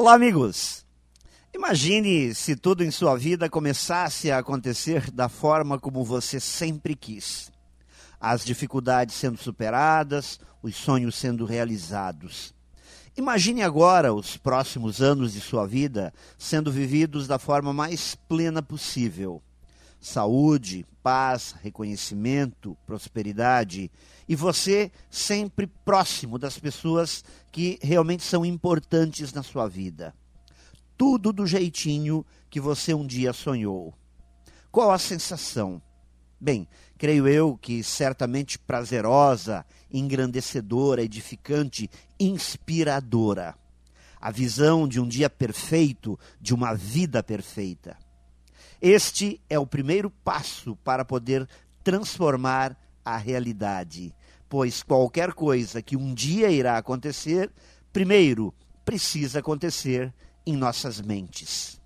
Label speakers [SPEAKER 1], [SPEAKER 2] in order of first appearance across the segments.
[SPEAKER 1] Olá, amigos! Imagine se tudo em sua vida começasse a acontecer da forma como você sempre quis. As dificuldades sendo superadas, os sonhos sendo realizados. Imagine agora os próximos anos de sua vida sendo vividos da forma mais plena possível. Saúde, paz, reconhecimento, prosperidade e você sempre próximo das pessoas que realmente são importantes na sua vida. Tudo do jeitinho que você um dia sonhou. Qual a sensação? Bem, creio eu que certamente prazerosa, engrandecedora, edificante, inspiradora. A visão de um dia perfeito, de uma vida perfeita. Este é o primeiro passo para poder transformar a realidade, pois qualquer coisa que um dia irá acontecer, primeiro precisa acontecer em nossas mentes.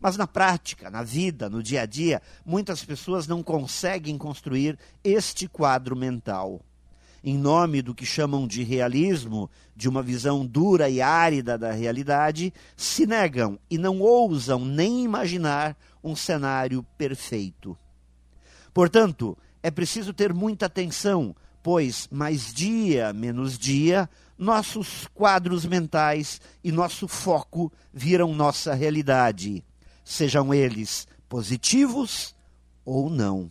[SPEAKER 1] Mas na prática, na vida, no dia a dia, muitas pessoas não conseguem construir este quadro mental. Em nome do que chamam de realismo, de uma visão dura e árida da realidade, se negam e não ousam nem imaginar um cenário perfeito. Portanto, é preciso ter muita atenção, pois mais dia menos dia, nossos quadros mentais e nosso foco viram nossa realidade sejam eles positivos ou não.